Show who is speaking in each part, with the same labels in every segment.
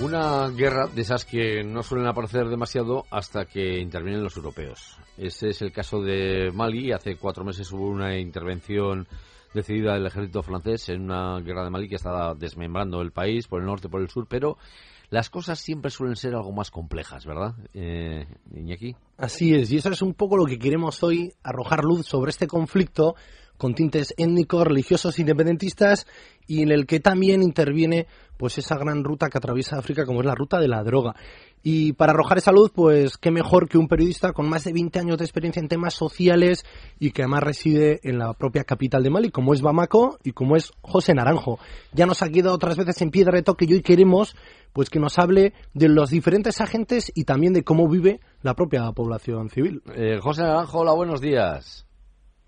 Speaker 1: Una guerra de esas que no suelen aparecer demasiado hasta que intervienen los europeos. Ese es el caso de Mali. Hace cuatro meses hubo una intervención decidida del ejército francés en una guerra de Mali que estaba desmembrando el país por el norte por el sur, pero las cosas siempre suelen ser algo más complejas, ¿verdad, eh, Iñaki?
Speaker 2: Así es, y eso es un poco lo que queremos hoy, arrojar luz sobre este conflicto con tintes étnicos, religiosos, independentistas y en el que también interviene pues esa gran ruta que atraviesa África como es la ruta de la droga. Y para arrojar esa luz, pues qué mejor que un periodista con más de 20 años de experiencia en temas sociales y que además reside en la propia capital de Mali, como es Bamako y como es José Naranjo. Ya nos ha quedado otras veces en piedra de toque y hoy queremos pues que nos hable de los diferentes agentes y también de cómo vive la propia población civil.
Speaker 1: Eh, José Naranjo, hola, buenos días.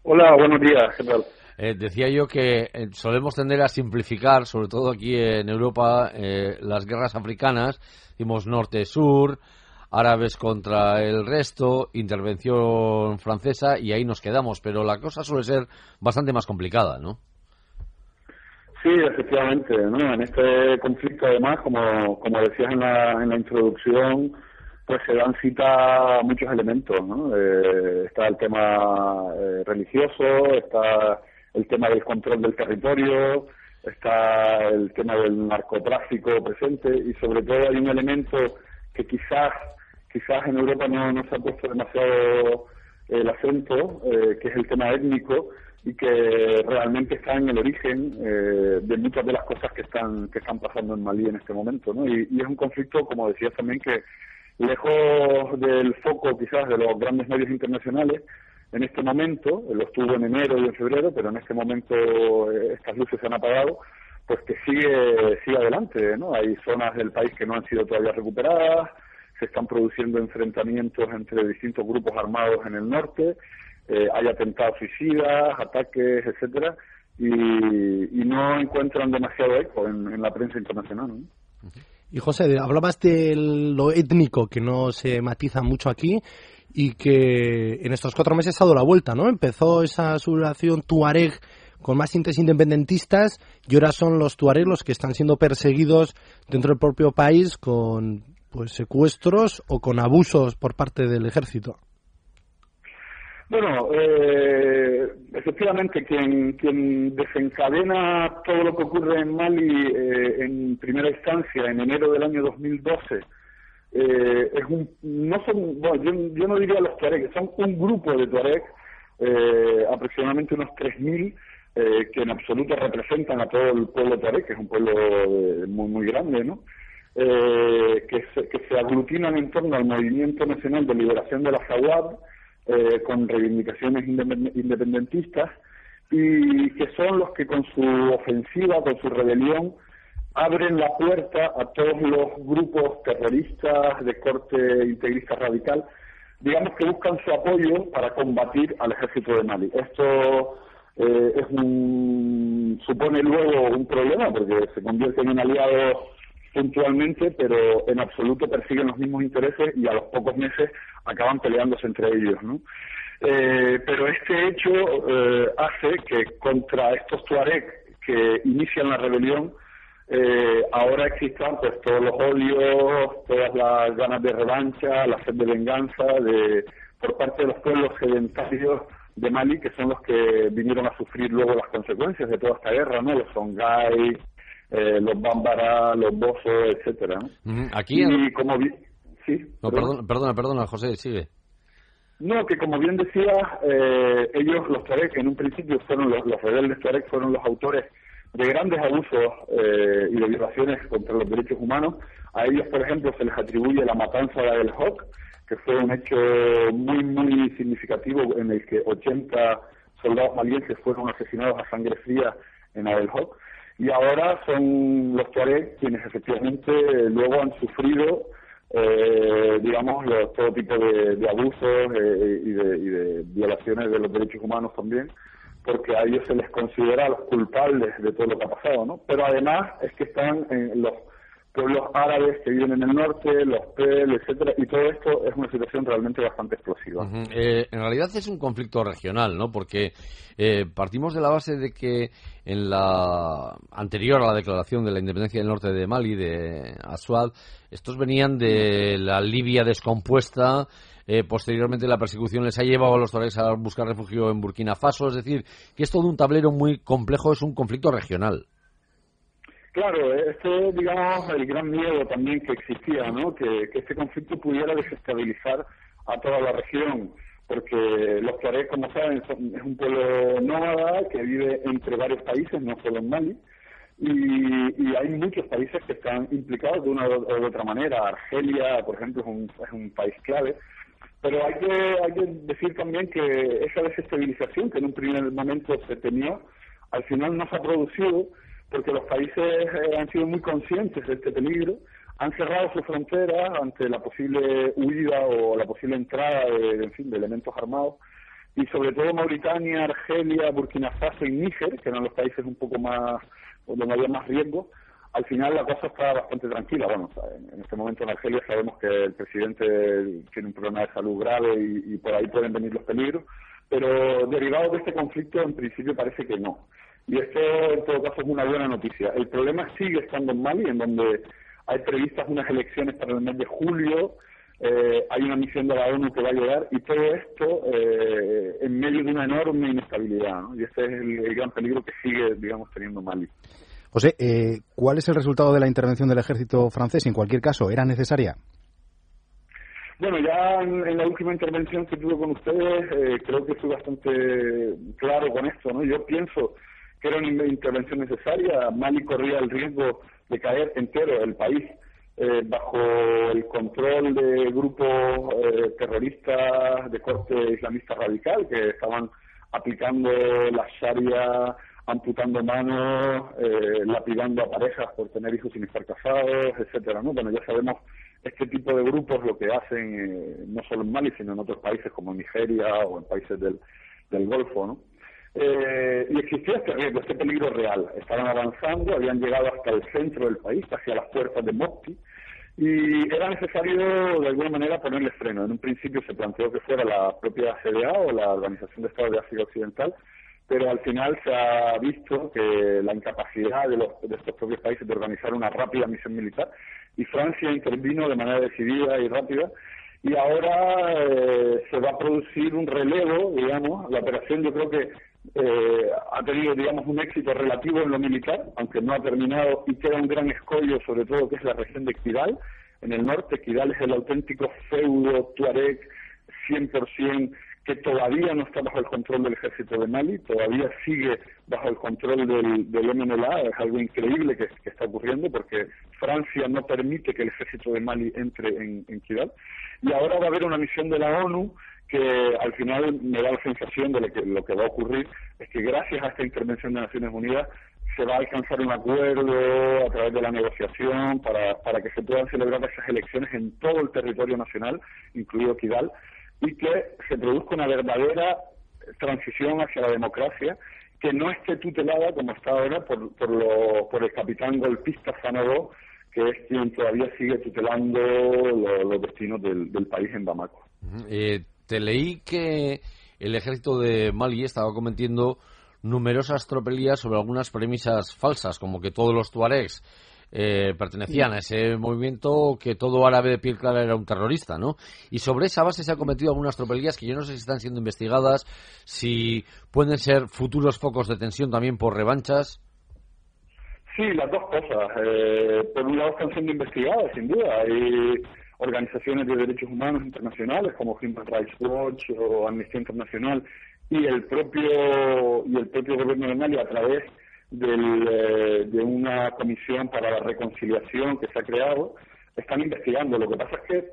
Speaker 3: Hola, buenos días, ¿qué tal?
Speaker 1: Eh, decía yo que eh, solemos tender a simplificar, sobre todo aquí en Europa, eh, las guerras africanas. Decimos norte-sur, árabes contra el resto, intervención francesa y ahí nos quedamos. Pero la cosa suele ser bastante más complicada, ¿no?
Speaker 3: Sí, efectivamente. ¿no? En este conflicto, además, como, como decías en la, en la introducción, pues se dan cita muchos elementos. ¿no? Eh, está el tema eh, religioso, está el tema del control del territorio, está el tema del narcotráfico presente y sobre todo hay un elemento que quizás quizás en Europa no, no se ha puesto demasiado el acento, eh, que es el tema étnico y que realmente está en el origen eh, de muchas de las cosas que están que están pasando en Malí en este momento, ¿no? Y, y es un conflicto, como decías también, que lejos del foco quizás de los grandes medios internacionales, en este momento, lo estuvo en enero y en febrero, pero en este momento eh, estas luces se han apagado, pues que sigue, sigue adelante, ¿no? Hay zonas del país que no han sido todavía recuperadas, se están produciendo enfrentamientos entre distintos grupos armados en el norte, eh, hay atentados suicidas, ataques, etcétera, y, y no encuentran demasiado eco en, en la prensa internacional. ¿no?
Speaker 2: Y José, hablabas de lo étnico, que no se matiza mucho aquí, y que en estos cuatro meses ha dado la vuelta, ¿no? Empezó esa sublevación tuareg con más tintes independentistas y ahora son los tuareg los que están siendo perseguidos dentro del propio país con pues secuestros o con abusos por parte del ejército.
Speaker 3: Bueno, eh, efectivamente, quien, quien desencadena todo lo que ocurre en Mali eh, en primera instancia, en enero del año 2012, eh, es un, no son, bueno, yo, yo no diría los Tuareg, son un grupo de Tuareg, eh, aproximadamente unos 3.000, eh, que en absoluto representan a todo el pueblo Tuareg, que es un pueblo eh, muy, muy grande, ¿no? Que, se, que se aglutinan en torno al Movimiento Nacional de Liberación de la Zawad, eh, con reivindicaciones independentistas, y que son los que con su ofensiva, con su rebelión, abren la puerta a todos los grupos terroristas de corte integrista radical, digamos que buscan su apoyo para combatir al ejército de Mali. Esto eh, es un, supone luego un problema porque se convierten en aliados puntualmente, pero en absoluto persiguen los mismos intereses y a los pocos meses acaban peleándose entre ellos, ¿no? Eh, pero este hecho eh, hace que contra estos tuareg que inician la rebelión eh, ahora existan pues todos los odios, todas las ganas de revancha, la sed de venganza de por parte de los pueblos sedentarios de Mali, que son los que vinieron a sufrir luego las consecuencias de toda esta guerra, ¿no? Los Songhai, eh, los Bambara, los Bozo, etcétera.
Speaker 1: Aquí.
Speaker 3: Y como vi... sí.
Speaker 1: No, perdona, perdona, perdona, José, sigue.
Speaker 3: No, que como bien decía, eh, ellos, los Tuareg, en un principio fueron los, los rebeldes Tuareg, fueron los autores de grandes abusos eh, y de violaciones contra los derechos humanos. A ellos, por ejemplo, se les atribuye la matanza de El Hoc, que fue un hecho muy, muy significativo en el que 80 soldados malienses fueron asesinados a sangre fría en Abel y ahora son los Tuareg quienes efectivamente luego han sufrido eh, digamos todo tipo de, abusos eh, y de violaciones de los derechos humanos también porque a ellos se les considera los culpables de todo lo que ha pasado, ¿no? Pero además es que están en los pueblos árabes que viven en el norte, los PEL, etcétera, y todo esto es una situación realmente bastante explosiva.
Speaker 1: Eh, en realidad es un conflicto regional, ¿no? Porque eh, partimos de la base de que en la anterior a la declaración de la independencia del norte de Mali, de Aswad, estos venían de la Libia descompuesta. Eh, posteriormente la persecución les ha llevado a los tuaregs a buscar refugio en Burkina Faso, es decir, que es todo un tablero muy complejo, es un conflicto regional.
Speaker 3: Claro, este es, digamos, el gran miedo también que existía, ¿no? Que, este conflicto pudiera desestabilizar a toda la región, porque los Tuareg, como saben, es un pueblo nómada que vive entre varios países, no solo en Mali, y, hay muchos países que están implicados de una u otra manera. Argelia, por ejemplo, es un, es un país clave, pero hay que, hay que decir también que esa desestabilización que en un primer momento se tenía, al final no se ha producido porque los países eh, han sido muy conscientes de este peligro, han cerrado sus fronteras ante la posible huida o la posible entrada de, en fin, de elementos armados, y sobre todo Mauritania, Argelia, Burkina Faso y Níger, que eran los países un poco más, donde había más riesgo, al final la cosa está bastante tranquila. Bueno, en este momento en Argelia sabemos que el presidente tiene un problema de salud grave y, y por ahí pueden venir los peligros, pero derivado de este conflicto en principio parece que no. Y esto, en todo caso, es una buena noticia. El problema sigue estando en Mali, en donde hay previstas unas elecciones para el mes de julio, eh, hay una misión de la ONU que va a llegar, y todo esto eh, en medio de una enorme inestabilidad. Y ese es el, gran peligro que sigue, digamos, teniendo Mali.
Speaker 4: José, eh, ¿cuál es el resultado de la intervención del ejército francés? En cualquier caso, ¿era necesaria?
Speaker 3: Bueno, ya en, la última intervención que tuve con ustedes, eh, creo que fui bastante claro con esto, ¿no? Yo pienso que era una intervención necesaria. Mali corría el riesgo de caer entero el país eh, bajo el control de grupos eh, terroristas de corte islamista radical que estaban aplicando la sharia, amputando manos, eh, lapidando a parejas por tener hijos sin estar casados, etcétera, ¿no? Bueno, ya sabemos este tipo de grupos lo que hacen eh, no solo en Mali, sino en otros países como Nigeria o en países del, del Golfo, ¿no? Eh, y existía este riesgo, este peligro real. Estaban avanzando, habían llegado hasta el centro del país, hacia las puertas de Mopti, y era necesario de alguna manera ponerle freno. En un principio se planteó que fuera la propia CDA o la Organización de Estados de África Occidental, pero al final se ha visto que la incapacidad de, los, de estos propios países de organizar una rápida misión militar y Francia intervino de manera decidida y rápida y ahora eh, se va a producir un relevo, digamos, la operación yo creo que eh, ha tenido, digamos, un éxito relativo en lo militar, aunque no ha terminado y queda un gran escollo, sobre todo que es la región de Kidal, en el norte. Kidal es el auténtico feudo tuareg 100% que todavía no está bajo el control del ejército de Mali, todavía sigue bajo el control del, del MNLA, es algo increíble que, está ocurriendo porque Francia no permite que el ejército de Mali entre en, en Kidal. Y ahora va a haber una misión de la ONU que al final me da la sensación de que lo que va a ocurrir es que gracias a esta intervención de Naciones Unidas se va a alcanzar un acuerdo a través de la negociación para, para que se puedan celebrar esas elecciones en todo el territorio nacional, incluido Kidal, y que se produzca una verdadera transición hacia la democracia que no esté tutelada como está ahora por, por, lo, por el capitán golpista Sanadó, que es quien todavía sigue tutelando los destinos del, país en Bamako.
Speaker 1: Te leí que el ejército de Mali estaba cometiendo numerosas tropelías sobre algunas premisas falsas, como que todos los tuaregs eh, pertenecían a ese movimiento, que todo árabe de piel clara era un terrorista, ¿no? Y sobre esa base se han cometido algunas tropelías que yo no sé si están siendo investigadas, si pueden ser futuros focos de tensión también por revanchas.
Speaker 3: Sí, las dos cosas. Eh, por un lado están siendo investigadas, sin duda. Hay organizaciones de derechos humanos internacionales como Human Rights Watch o Amnistía Internacional y el propio y el propio gobierno de Mali a través del, eh, de una comisión para la reconciliación que se ha creado están investigando. Lo que pasa es que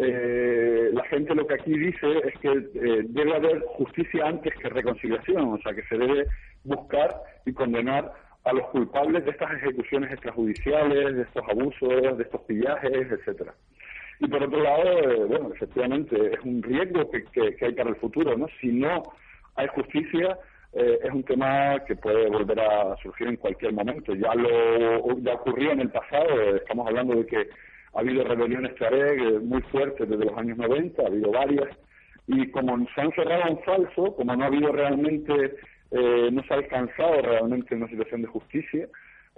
Speaker 3: eh, la gente lo que aquí dice es que eh, debe haber justicia antes que reconciliación, o sea, que se debe buscar y condenar a los culpables de estas ejecuciones extrajudiciales, de estos abusos, de estos pillajes, etcétera. Y por otro lado, eh, bueno, efectivamente, es un riesgo que, que, hay para el futuro, ¿no? Si no hay justicia, eh, es un tema que puede volver a surgir en cualquier momento. Ya lo ya ocurrió en el pasado, estamos hablando de que ha habido rebeliones Tuareg eh, muy fuertes desde los años 90, ha habido varias, y como se han cerrado en falso, como no ha habido realmente, eh, no se ha alcanzado realmente una situación de justicia,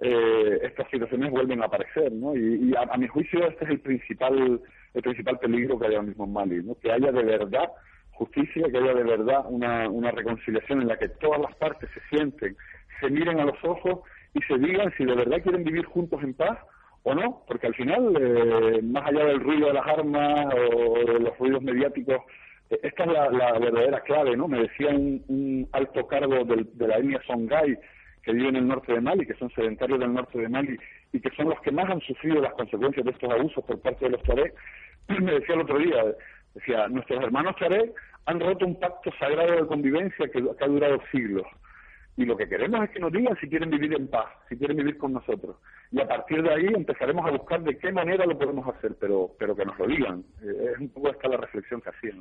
Speaker 3: eh, estas situaciones vuelven a aparecer, ¿no? Y, a, mi juicio este es el principal el principal peligro que hay ahora mismo en Mali, ¿no? Que haya de verdad justicia, que haya de verdad una, una reconciliación en la que todas las partes se sienten, se miren a los ojos y se digan si de verdad quieren vivir juntos en paz o no, porque al final, eh, más allá del ruido de las armas o de los ruidos mediáticos, eh, esta es la, verdadera clave, ¿no? Me decía un, alto cargo de la etnia Songhai que vive en el norte de Mali, que son sedentarios del norte de Mali y que son los que más han sufrido las consecuencias de estos abusos por parte de los Tuareg, me decía el otro día, decía, nuestros hermanos Tuareg han roto un pacto sagrado de convivencia que, ha durado siglos. Y lo que queremos es que nos digan si quieren vivir en paz, si quieren vivir con nosotros. Y a partir de ahí empezaremos a buscar de qué manera lo podemos hacer, pero, pero que nos lo digan. Eh, es un poco esta la reflexión que hacía.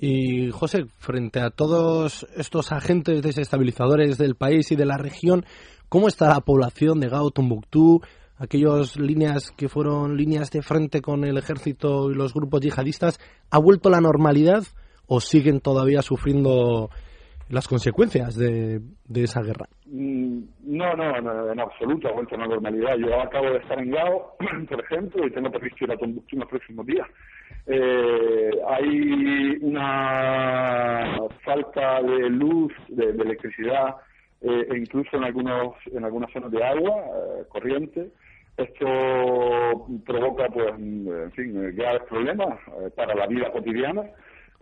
Speaker 2: Y José, frente a todos estos agentes desestabilizadores del país y de la región, ¿cómo está la población de Gao, Tombuctú, aquellas líneas que fueron líneas de frente con el ejército y los grupos yihadistas? ¿Ha vuelto la normalidad? o siguen todavía sufriendo las consecuencias de, de esa guerra?
Speaker 3: Mm, no, no, no, en absoluto ha vuelto a la normalidad. Yo acabo de estar en Gao, por ejemplo, y tengo previsto ir a Tombuctú en los próximos días. Eh, hay una falta de luz, de, electricidad, eh, e incluso en algunos en algunas zonas de agua eh, corriente. Esto provoca, pues, en fin, graves problemas eh, para la vida cotidiana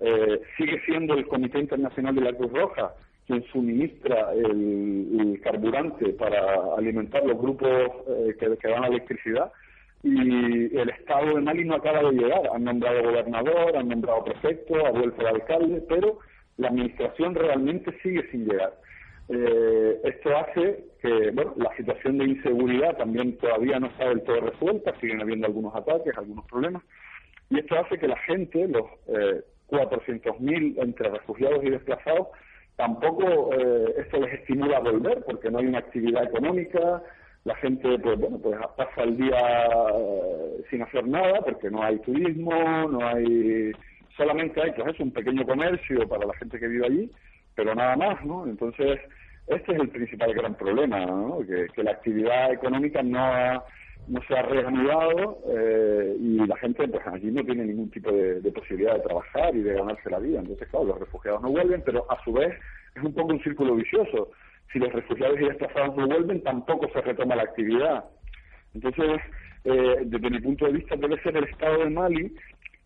Speaker 3: eh, sigue siendo el Comité Internacional de la Cruz Roja quien suministra el, carburante para alimentar los grupos eh, que, dan electricidad y el Estado de Mali no acaba de llegar. Han nombrado gobernador, han nombrado prefecto, ha vuelto el alcalde, pero la administración realmente sigue sin llegar. Eh, esto hace que bueno, la situación de inseguridad también todavía no está del todo resuelta, siguen habiendo algunos ataques, algunos problemas, y esto hace que la gente, los eh, 400.000 entre refugiados y desplazados, tampoco eh, esto les estimula a volver porque no hay una actividad económica, la gente pues bueno pues pasa el día eh, sin hacer nada porque no hay turismo, no hay solamente hay pues es un pequeño comercio para la gente que vive allí, pero nada más, ¿no? Entonces este es el principal gran problema, ¿no? Que, que la actividad económica no ha no se ha reanudado eh, y la gente pues allí no tiene ningún tipo de, posibilidad de trabajar y de ganarse la vida. Entonces, claro, los refugiados no vuelven, pero a su vez es un poco un círculo vicioso. Si los refugiados y desplazados no vuelven, tampoco se retoma la actividad. Entonces, eh, desde mi punto de vista, debe ser el Estado de Mali,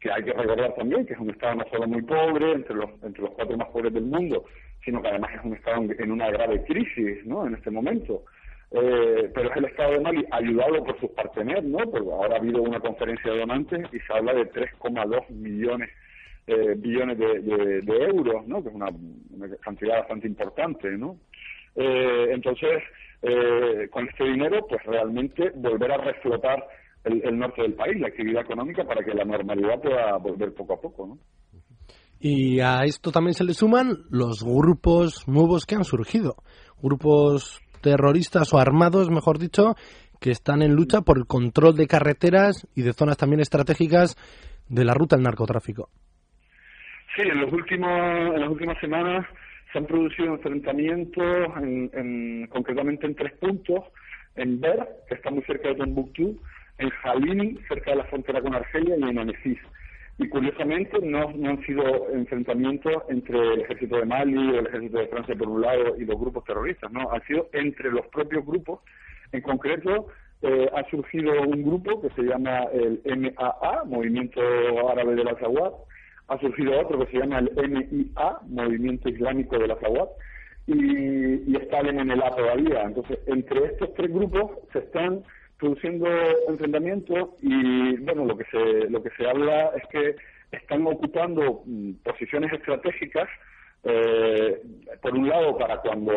Speaker 3: que hay que recordar también que es un Estado no solo muy pobre, entre los, entre los cuatro más pobres del mundo, sino que además es un Estado en una grave crisis ¿no? en este momento. Eh, pero es el Estado de Mali ayudado por sus parteneros, ¿no? Porque ahora ha habido una conferencia de donantes y se habla de 3,2 millones eh, billones de, euros, ¿no? Que es una, cantidad bastante importante, ¿no? Eh, entonces, eh, con este dinero, pues realmente volver a reflotar el, el, norte del país, la actividad económica, para que la normalidad pueda volver poco a poco, ¿no?
Speaker 2: Y a esto también se le suman los grupos nuevos que han surgido, grupos terroristas o armados, mejor dicho, que están en lucha por el control de carreteras y de zonas también estratégicas de la ruta del narcotráfico.
Speaker 3: Sí, en los últimos en las últimas semanas se han producido enfrentamientos, en, concretamente en tres puntos, en Ber, que está muy cerca de Tombuctú, en Jalini, cerca de la frontera con Argelia, y en Anefis y curiosamente no, no, han sido enfrentamientos entre el ejército de Mali o el ejército de Francia por un lado y los grupos terroristas, no, han sido entre los propios grupos. En concreto, eh, ha surgido un grupo que se llama el MAA, Movimiento Árabe de la Azawad, ha surgido otro que se llama el MIA, Movimiento Islámico de la Azawad, y, y está el MNLA todavía. Entonces, entre estos tres grupos se están produciendo enfrentamientos y bueno lo que se lo que se habla es que están ocupando mm, posiciones estratégicas eh, por un lado, para cuando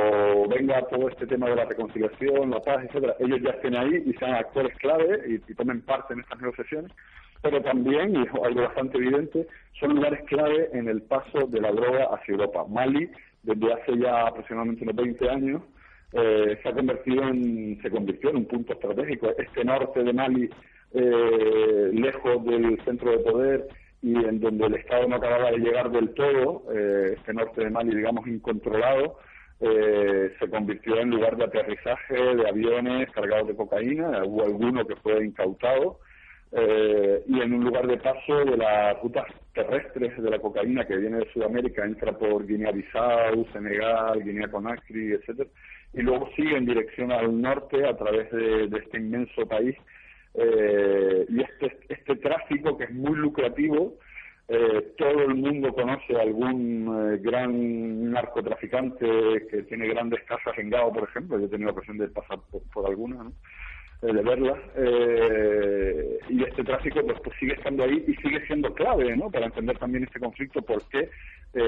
Speaker 3: venga todo este tema de la reconciliación, la paz, etcétera, ellos ya estén ahí y sean actores clave y, tomen parte en estas negociaciones, pero también, y es algo bastante evidente, son lugares clave en el paso de la droga hacia Europa. Mali, desde hace ya aproximadamente unos 20 años, eh, se ha convertido en, se convirtió en un punto estratégico. Este norte de Mali, eh, lejos del centro de poder, y en donde el Estado no acababa de llegar del todo, eh, este norte de Mali, digamos, incontrolado, eh, se convirtió en lugar de aterrizaje de aviones cargados de cocaína, hubo alguno que fue incautado, eh, y en un lugar de paso de las rutas terrestres de la cocaína que viene de Sudamérica, entra por Guinea-Bissau, Senegal, Guinea-Conakry, etcétera, y luego sigue en dirección al norte a través de este inmenso país eh, y este, este tráfico que es muy lucrativo, eh, todo el mundo conoce algún eh, gran narcotraficante que tiene grandes casas en Gao, por ejemplo, yo he tenido la ocasión de pasar por, alguna, de verlas, y este tráfico pues, pues, sigue estando ahí y sigue siendo clave ¿no? para entender también este conflicto, porque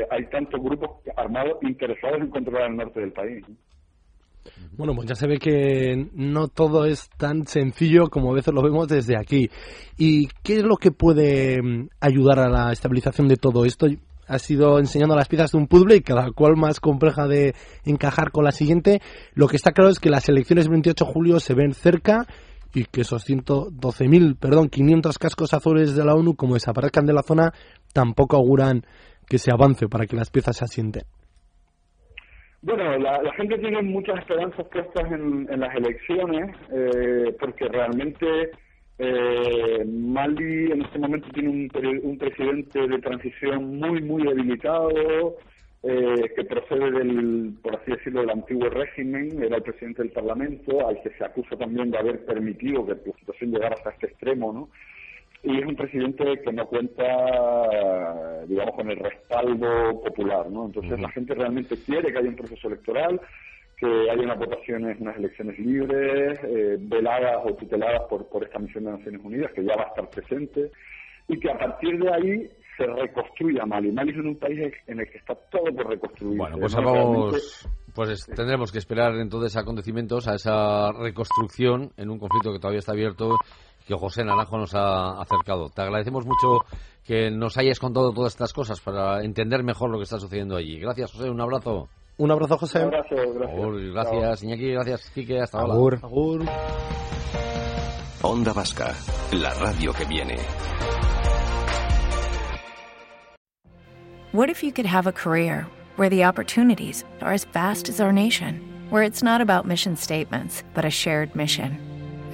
Speaker 3: hay tantos grupos armados interesados en controlar el norte del país.
Speaker 2: Bueno, pues ya se ve que no todo es tan sencillo como a veces lo vemos desde aquí. ¿Y qué es lo que puede mm, ayudar a la estabilización de todo esto? Ha sido enseñando las piezas de un puzzle y cada cual más compleja de encajar con la siguiente. Lo que está claro es que las elecciones del 28 de julio se ven cerca y que esos 112.000, perdón, 500 cascos azules de la ONU, como desaparezcan de la zona, tampoco auguran que se avance para que las piezas se asienten.
Speaker 3: Bueno, la, gente tiene muchas esperanzas puestas en, las elecciones eh, porque realmente eh, Mali en este momento tiene un, presidente de transición muy, muy debilitado, eh, que procede del, por así decirlo, del antiguo régimen, era el presidente del Parlamento, al que se acusa también de haber permitido que la situación llegara hasta este extremo, ¿no? Y es un presidente que no cuenta, digamos, con el respaldo popular, ¿no? Entonces la gente realmente quiere que haya un proceso electoral, que haya unas votaciones, unas elecciones libres, eh, veladas o tuteladas por, por esta misión de Naciones Unidas, que ya va a estar presente, y que a partir de ahí se reconstruya Mali. Mali es un país en el que está todo por reconstruir.
Speaker 1: Bueno, pues vamos, pues tendremos que esperar entonces acontecimientos, a esa reconstrucción en un conflicto que todavía está abierto que José Naranjo nos ha acercado. Te agradecemos mucho que nos hayas contado todas estas cosas para entender mejor lo que está sucediendo allí. Gracias, José. Un abrazo.
Speaker 2: Un abrazo, José.
Speaker 3: Un abrazo, gracias.
Speaker 1: gracias, Iñaki. Gracias, Quique. Hasta
Speaker 2: ahora. Agur.
Speaker 5: Onda Vasca, la radio que viene.
Speaker 6: What if you could have a career where the opportunities are as vast as our nation, where it's not about mission statements, but a shared mission?